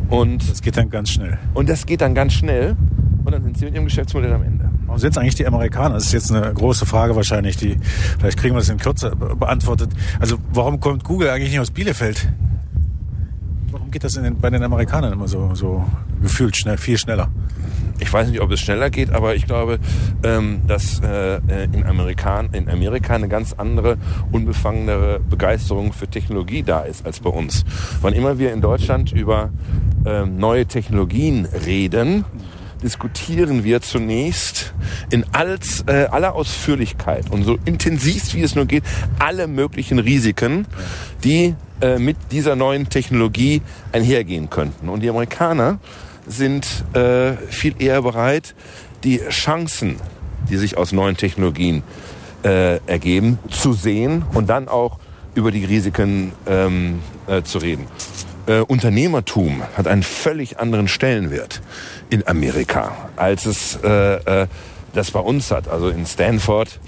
Und, Das geht dann ganz schnell. und das geht dann ganz schnell und dann sind sie mit ihrem Geschäftsmodell am Ende. Warum sind eigentlich die Amerikaner? Das ist jetzt eine große Frage wahrscheinlich, die vielleicht kriegen wir das in Kürze be- beantwortet. Also warum kommt Google eigentlich nicht aus Bielefeld? Warum geht das den, bei den Amerikanern immer so, so gefühlt schnell, viel schneller? Ich weiß nicht, ob es schneller geht, aber ich glaube, ähm, dass äh, in, Amerikan in Amerika eine ganz andere, unbefangenere Begeisterung für Technologie da ist als bei uns. Wann immer wir in Deutschland über ähm, neue Technologien reden, diskutieren wir zunächst in als, äh, aller Ausführlichkeit und so intensiv wie es nur geht, alle möglichen Risiken, die äh, mit dieser neuen Technologie einhergehen könnten. Und die Amerikaner sind äh, viel eher bereit, die Chancen, die sich aus neuen Technologien äh, ergeben, zu sehen und dann auch über die Risiken ähm, äh, zu reden. Äh, Unternehmertum hat einen völlig anderen Stellenwert in Amerika, als es äh, äh, das bei uns hat. Also in Stanford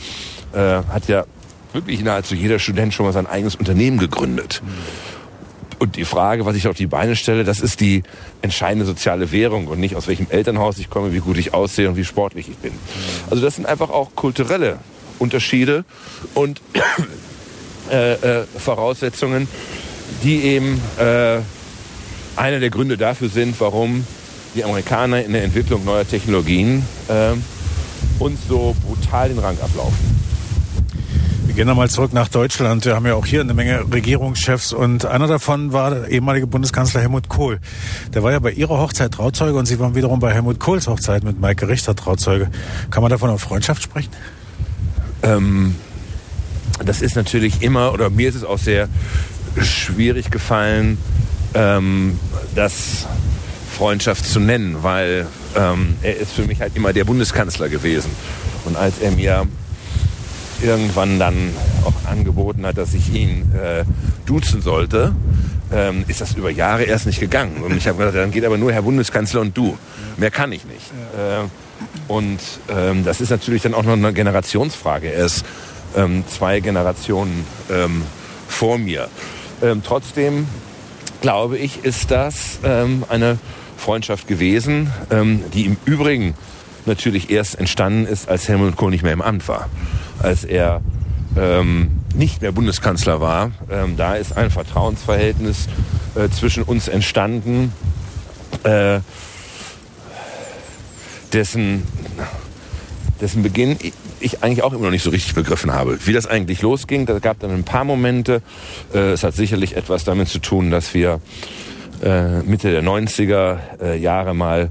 äh, hat ja wirklich nahezu jeder Student schon mal sein eigenes Unternehmen gegründet. Und die Frage, was ich auf die Beine stelle, das ist die entscheidende soziale Währung und nicht aus welchem Elternhaus ich komme, wie gut ich aussehe und wie sportlich ich bin. Also das sind einfach auch kulturelle Unterschiede und [COUGHS] äh, äh, Voraussetzungen, die eben äh, einer der Gründe dafür sind, warum die Amerikaner in der Entwicklung neuer Technologien äh, uns so brutal den Rang ablaufen. Wie Gehen wir mal zurück nach Deutschland. Wir haben ja auch hier eine Menge Regierungschefs und einer davon war der ehemalige Bundeskanzler Helmut Kohl. Der war ja bei Ihrer Hochzeit Trauzeuge und Sie waren wiederum bei Helmut Kohls Hochzeit mit Maike Richter Trauzeuge. Kann man davon auf Freundschaft sprechen? Ähm, das ist natürlich immer, oder mir ist es auch sehr schwierig gefallen, ähm, das Freundschaft zu nennen, weil ähm, er ist für mich halt immer der Bundeskanzler gewesen. Und als er mir irgendwann dann auch angeboten hat, dass ich ihn äh, duzen sollte, ähm, ist das über Jahre erst nicht gegangen. Und ich habe gesagt, dann geht aber nur Herr Bundeskanzler und du. Mehr kann ich nicht. Äh, und ähm, das ist natürlich dann auch noch eine Generationsfrage. Er ist ähm, zwei Generationen ähm, vor mir. Ähm, trotzdem glaube ich, ist das ähm, eine Freundschaft gewesen, ähm, die im Übrigen natürlich erst entstanden ist, als Helmut Kohl nicht mehr im Amt war. Als er ähm, nicht mehr Bundeskanzler war, ähm, da ist ein Vertrauensverhältnis äh, zwischen uns entstanden, äh, dessen, dessen Beginn ich eigentlich auch immer noch nicht so richtig begriffen habe. Wie das eigentlich losging, da gab dann ein paar Momente. Äh, es hat sicherlich etwas damit zu tun, dass wir äh, Mitte der 90er äh, Jahre mal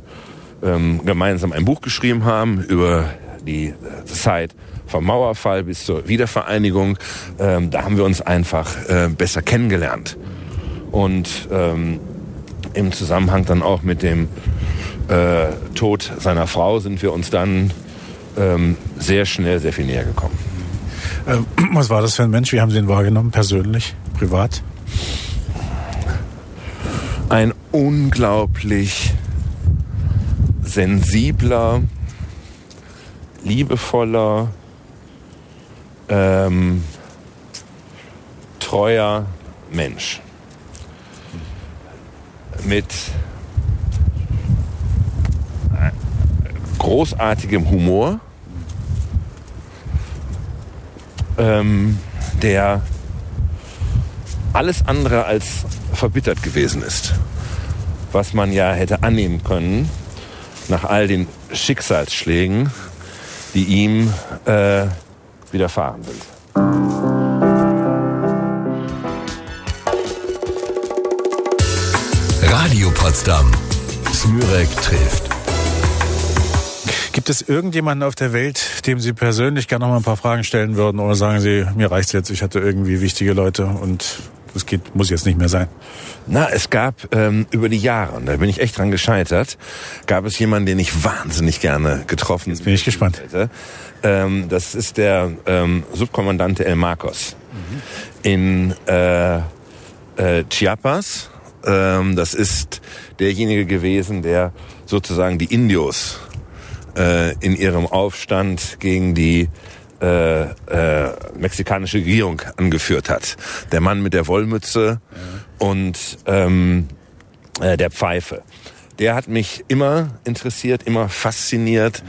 ähm, gemeinsam ein Buch geschrieben haben über die Zeit vom Mauerfall bis zur Wiedervereinigung. Ähm, da haben wir uns einfach besser kennengelernt. Und ähm, im Zusammenhang dann auch mit dem Tod seiner Frau sind wir uns dann ähm, sehr schnell sehr viel näher gekommen. Äh, was war das für ein Mensch? Wie haben Sie ihn wahrgenommen, persönlich, privat? Ein unglaublich sensibler, liebevoller, ähm, treuer Mensch. Mit großartigem Humor, ähm, der alles andere als verbittert gewesen ist. Was man ja hätte annehmen können nach all den Schicksalsschlägen, die ihm äh, widerfahren sind. Radio Potsdam. Smürek trifft. Gibt es irgendjemanden auf der Welt, dem Sie persönlich gerne noch mal ein paar Fragen stellen würden? Oder sagen Sie, mir reicht's jetzt, ich hatte irgendwie wichtige Leute und das geht, muss jetzt nicht mehr sein? Na, es gab ähm, über die Jahre, und da bin ich echt dran gescheitert, gab es jemanden, den ich wahnsinnig gerne getroffen Jetzt bin ich gespannt. hätte. Ähm, das ist der ähm, Subkommandante El Marcos Mhm. in äh, äh, Chiapas. Ähm, das ist derjenige gewesen, der sozusagen die Indios äh, in ihrem Aufstand gegen die äh, äh, mexikanische Regierung angeführt hat. Der Mann mit der Wollmütze und ähm, äh, der Pfeife. Der hat mich immer interessiert, immer fasziniert.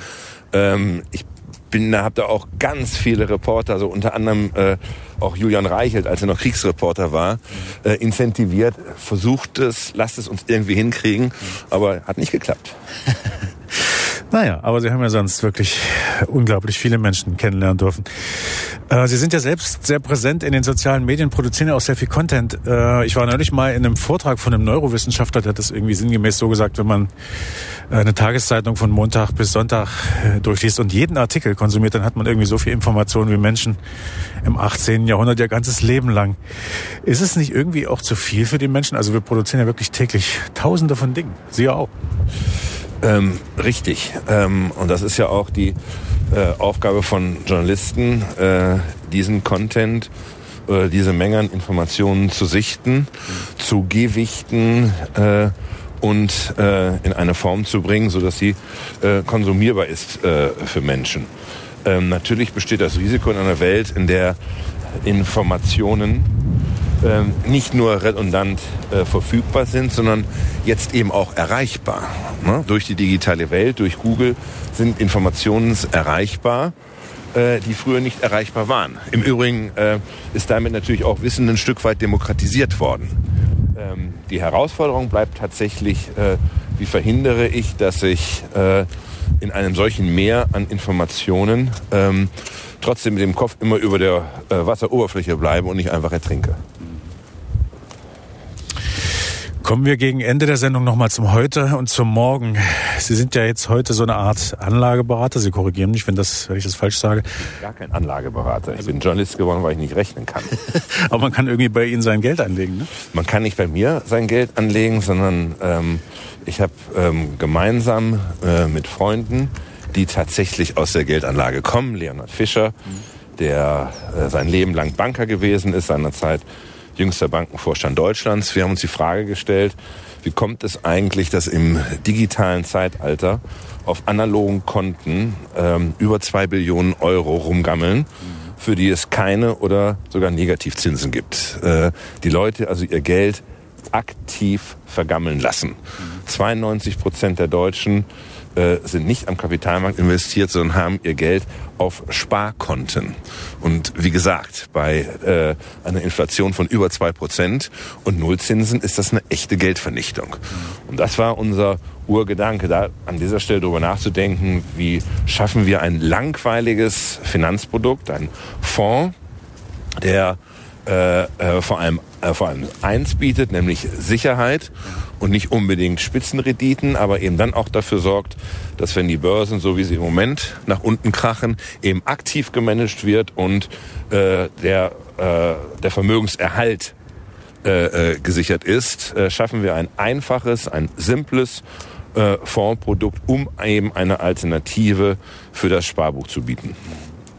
Ähm, ich bin da, habe da auch ganz viele Reporter, so unter anderem äh, auch Julian Reichelt, als er noch Kriegsreporter war, äh, incentiviert, versucht es, lasst es uns irgendwie hinkriegen, aber hat nicht geklappt. [LAUGHS] Naja, aber Sie haben ja sonst wirklich unglaublich viele Menschen kennenlernen dürfen. Äh, Sie sind ja selbst sehr präsent in den sozialen Medien, produzieren ja auch sehr viel Content. Äh, ich war neulich mal in einem Vortrag von einem Neurowissenschaftler, der hat das irgendwie sinngemäß so gesagt, wenn man äh, eine Tageszeitung von Montag bis Sonntag äh, durchliest und jeden Artikel konsumiert, dann hat man irgendwie so viel Informationen wie Menschen im 18. Jahrhundert ihr ganzes Leben lang. Ist es nicht irgendwie auch zu viel für die Menschen? Also wir produzieren ja wirklich täglich Tausende von Dingen. Sie ja auch. Ähm, richtig. Ähm, und das ist ja auch die äh, Aufgabe von Journalisten, äh, diesen Content, äh, diese Menge an Informationen zu sichten, zu gewichten äh, und äh, in eine Form zu bringen, sodass sie äh, konsumierbar ist für Menschen. Ähm, natürlich besteht das Risiko in einer Welt, in der Informationen nicht nur redundant äh, verfügbar sind, sondern jetzt eben auch erreichbar. Ne? Durch die digitale Welt, durch Google sind Informationen erreichbar, äh, die früher nicht erreichbar waren. Im Übrigen äh, ist damit natürlich auch Wissen ein Stück weit demokratisiert worden. Ähm, die Herausforderung bleibt tatsächlich, äh, wie verhindere ich, dass ich äh, in einem solchen Meer an Informationen ähm, trotzdem mit dem Kopf immer über der äh, Wasseroberfläche bleibe und nicht einfach ertrinke. Kommen wir gegen Ende der Sendung nochmal zum Heute und zum Morgen. Sie sind ja jetzt heute so eine Art Anlageberater. Sie korrigieren mich, wenn, das, wenn ich das falsch sage. Gar kein Anlageberater. Ich bin Journalist geworden, weil ich nicht rechnen kann. [LAUGHS] Aber man kann irgendwie bei Ihnen sein Geld anlegen, ne? Man kann nicht bei mir sein Geld anlegen, sondern ähm, ich habe ähm, gemeinsam äh, mit Freunden, die tatsächlich aus der Geldanlage kommen, Leonhard Fischer, der äh, sein Leben lang Banker gewesen ist, seinerzeit jüngster Bankenvorstand Deutschlands. Wir haben uns die Frage gestellt, wie kommt es eigentlich, dass im digitalen Zeitalter auf analogen Konten ähm, über zwei Billionen Euro rumgammeln, für die es keine oder sogar Negativzinsen gibt. Äh, die Leute also ihr Geld aktiv vergammeln lassen. 92 Prozent der Deutschen äh, sind nicht am Kapitalmarkt investiert, sondern haben ihr Geld auf Sparkonten. Und wie gesagt, bei äh, einer Inflation von über zwei Prozent und Nullzinsen ist das eine echte Geldvernichtung. Und das war unser Urgedanke, da an dieser Stelle darüber nachzudenken, wie schaffen wir ein langweiliges Finanzprodukt, ein Fonds, der äh, äh, vor allem äh, vor allem eins bietet, nämlich Sicherheit und nicht unbedingt Spitzenrediten, aber eben dann auch dafür sorgt, dass wenn die Börsen, so wie sie im Moment nach unten krachen, eben aktiv gemanagt wird und äh, der, äh, der Vermögenserhalt äh, äh, gesichert ist, äh, schaffen wir ein einfaches, ein simples äh, Fondsprodukt, um eben eine Alternative für das Sparbuch zu bieten.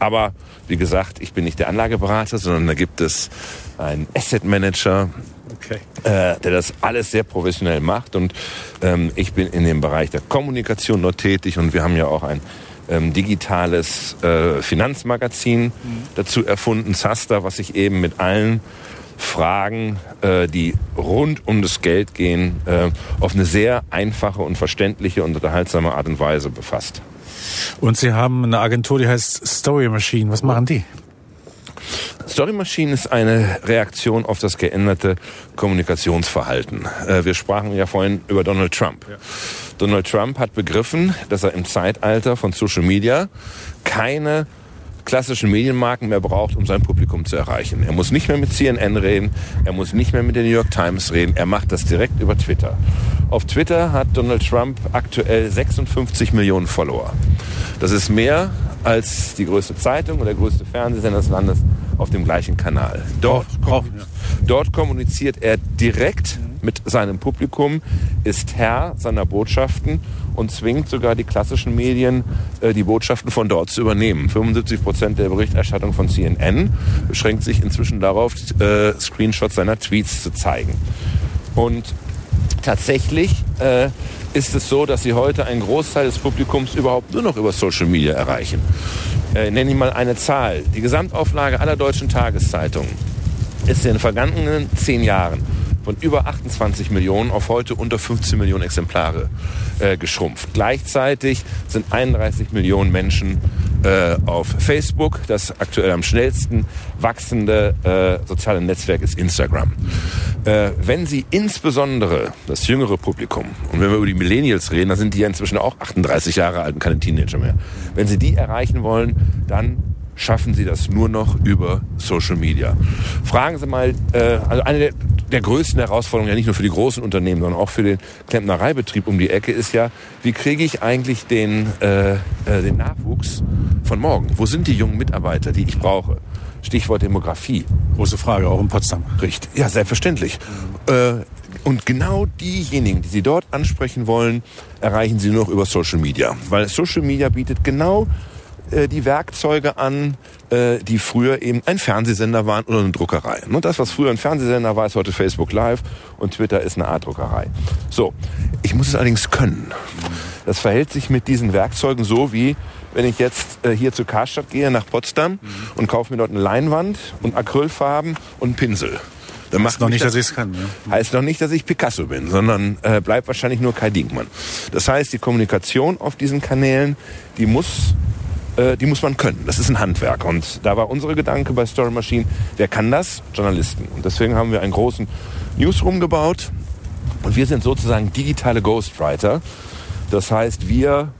Aber wie gesagt, ich bin nicht der Anlageberater, sondern da gibt es einen Asset Manager, Okay. äh, der das alles sehr professionell macht. Und ähm, ich bin in dem Bereich der Kommunikation dort tätig und wir haben ja auch ein ähm, digitales äh, Finanzmagazin dazu erfunden, Zaster, was sich eben mit allen Fragen, äh, die rund um das Geld gehen, äh, auf eine sehr einfache und verständliche und unterhaltsame Art und Weise befasst. Und Sie haben eine Agentur, die heißt Story Machine. Was machen die? Story Machine ist eine Reaktion auf das geänderte Kommunikationsverhalten. Äh, wir sprachen ja vorhin über Donald Trump. Donald Trump hat begriffen, dass er im Zeitalter von Social Media keine klassischen Medienmarken mehr braucht, um sein Publikum zu erreichen. Er muss nicht mehr mit CNN reden, er muss nicht mehr mit der New York Times reden, er macht das direkt über Twitter. Auf Twitter hat Donald Trump aktuell 56 Millionen Follower. Das ist mehr als die größte Zeitung oder der größte Fernsehsender des Landes auf dem gleichen Kanal. Dort, dort kommuniziert er direkt mit seinem Publikum, ist Herr seiner Botschaften und zwingt sogar die klassischen Medien, äh, die Botschaften von dort zu übernehmen. 75 Prozent der Berichterstattung von CNN beschränkt sich inzwischen darauf, äh, Screenshots seiner Tweets zu zeigen. Und tatsächlich äh, ist es so, dass sie heute einen Großteil des Publikums überhaupt nur noch über Social Media erreichen. Nenne ich mal eine Zahl. Die Gesamtauflage aller deutschen Tageszeitungen ist in den vergangenen zehn Jahren von über 28 Millionen auf heute unter 15 Millionen Exemplare äh, geschrumpft. Gleichzeitig sind 31 Millionen Menschen äh, auf Facebook. Das aktuell am schnellsten wachsende äh, soziale Netzwerk ist Instagram. Äh, wenn Sie insbesondere das jüngere Publikum, und wenn wir über die Millennials reden, dann sind die ja inzwischen auch 38 Jahre alt und keine Teenager mehr. Wenn Sie die erreichen wollen, dann schaffen sie das nur noch über Social Media. Fragen Sie mal, äh, also eine der, der größten Herausforderungen, ja nicht nur für die großen Unternehmen, sondern auch für den Klempnereibetrieb um die Ecke, ist ja, wie kriege ich eigentlich den, äh, äh, den Nachwuchs von morgen? Wo sind die jungen Mitarbeiter, die ich brauche? Stichwort Demografie. Große Frage, auch in Potsdam. Richtig. Ja, selbstverständlich. Äh, und genau diejenigen, die Sie dort ansprechen wollen, erreichen Sie nur noch über Social Media. Weil Social Media bietet genau äh, die Werkzeuge an, äh, die früher eben ein Fernsehsender waren oder eine Druckerei. Und das, was früher ein Fernsehsender war, ist heute Facebook Live und Twitter ist eine Art Druckerei. So, ich muss es allerdings können. Das verhält sich mit diesen Werkzeugen so wie wenn ich jetzt äh, hier zur Karstadt gehe nach Potsdam und kaufe mir dort eine Leinwand und Acrylfarben und einen Pinsel. Dann macht Noch nicht, das- dass ich es kann. Ja. heißt noch nicht, dass ich Picasso bin, sondern äh, bleibt wahrscheinlich nur Kai Dinkmann. Das heißt, die Kommunikation auf diesen Kanälen, die muss, äh, die muss man können. Das ist ein Handwerk. Und da war unsere Gedanke bei Story Machine, wer kann das? Journalisten. Und deswegen haben wir einen großen Newsroom gebaut. Und wir sind sozusagen digitale Ghostwriter. Das heißt, wir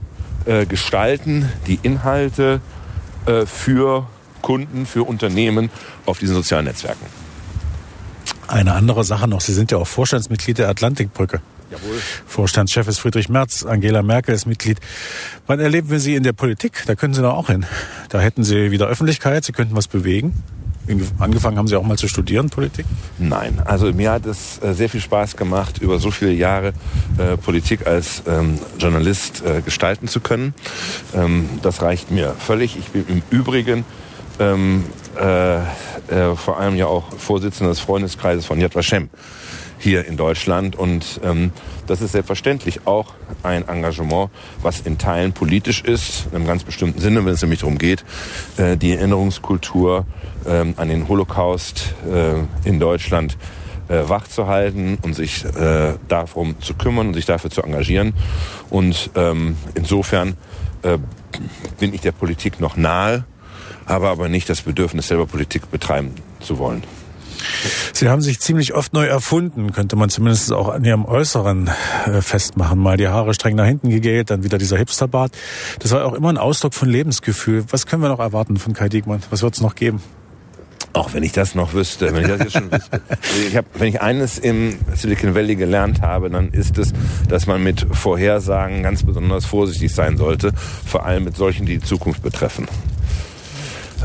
äh, gestalten die Inhalte äh, für Kunden, für Unternehmen auf diesen sozialen Netzwerken. Eine andere Sache noch, Sie sind ja auch Vorstandsmitglied der Atlantikbrücke. Jawohl. Vorstandschef ist Friedrich Merz, Angela Merkel ist Mitglied. Wann erleben wir Sie in der Politik? Da können Sie doch auch hin. Da hätten Sie wieder Öffentlichkeit, Sie könnten was bewegen. Angefangen haben Sie auch mal zu studieren, Politik? Nein, also mir hat es äh, sehr viel Spaß gemacht, über so viele Jahre äh, Politik als ähm, Journalist äh, gestalten zu können. Ähm, das reicht mir völlig. Ich bin im Übrigen ähm, äh, äh, vor allem ja auch Vorsitzender des Freundeskreises von Yad Vashem hier in Deutschland. Und ähm, das ist selbstverständlich auch ein Engagement, was in Teilen politisch ist, in einem ganz bestimmten Sinne, wenn es nämlich darum geht, äh, die Erinnerungskultur ähm, an den Holocaust äh, in Deutschland äh, wachzuhalten und sich äh, darum zu kümmern und sich dafür zu engagieren. Und ähm, insofern äh, bin ich der Politik noch nahe, habe aber nicht das Bedürfnis, selber Politik betreiben zu wollen. Sie haben sich ziemlich oft neu erfunden, könnte man zumindest auch an Ihrem Äußeren äh, festmachen. Mal die Haare streng nach hinten gegelt, dann wieder dieser Hipsterbart. Das war auch immer ein Ausdruck von Lebensgefühl. Was können wir noch erwarten von Kai Diekmann? Was wird es noch geben? Auch wenn ich das noch wüsste, wenn ich das jetzt schon wüsste. Ich hab, wenn ich eines im Silicon Valley gelernt habe, dann ist es, dass man mit Vorhersagen ganz besonders vorsichtig sein sollte, vor allem mit solchen, die die Zukunft betreffen.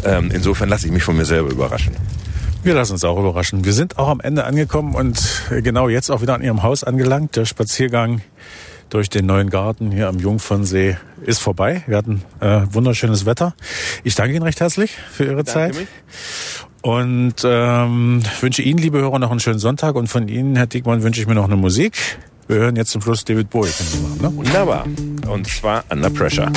Ähm, insofern lasse ich mich von mir selber überraschen. Wir lassen uns auch überraschen. Wir sind auch am Ende angekommen und genau jetzt auch wieder an Ihrem Haus angelangt. Der Spaziergang durch den neuen Garten hier am Jungfernsee ist vorbei. Wir hatten äh, wunderschönes Wetter. Ich danke Ihnen recht herzlich für Ihre Zeit. mich. Und ähm, wünsche Ihnen, liebe Hörer, noch einen schönen Sonntag. Und von Ihnen, Herr Diekmann, wünsche ich mir noch eine Musik. Wir hören jetzt zum Schluss David Bowie. Ne? Wunderbar. Und zwar Under Pressure.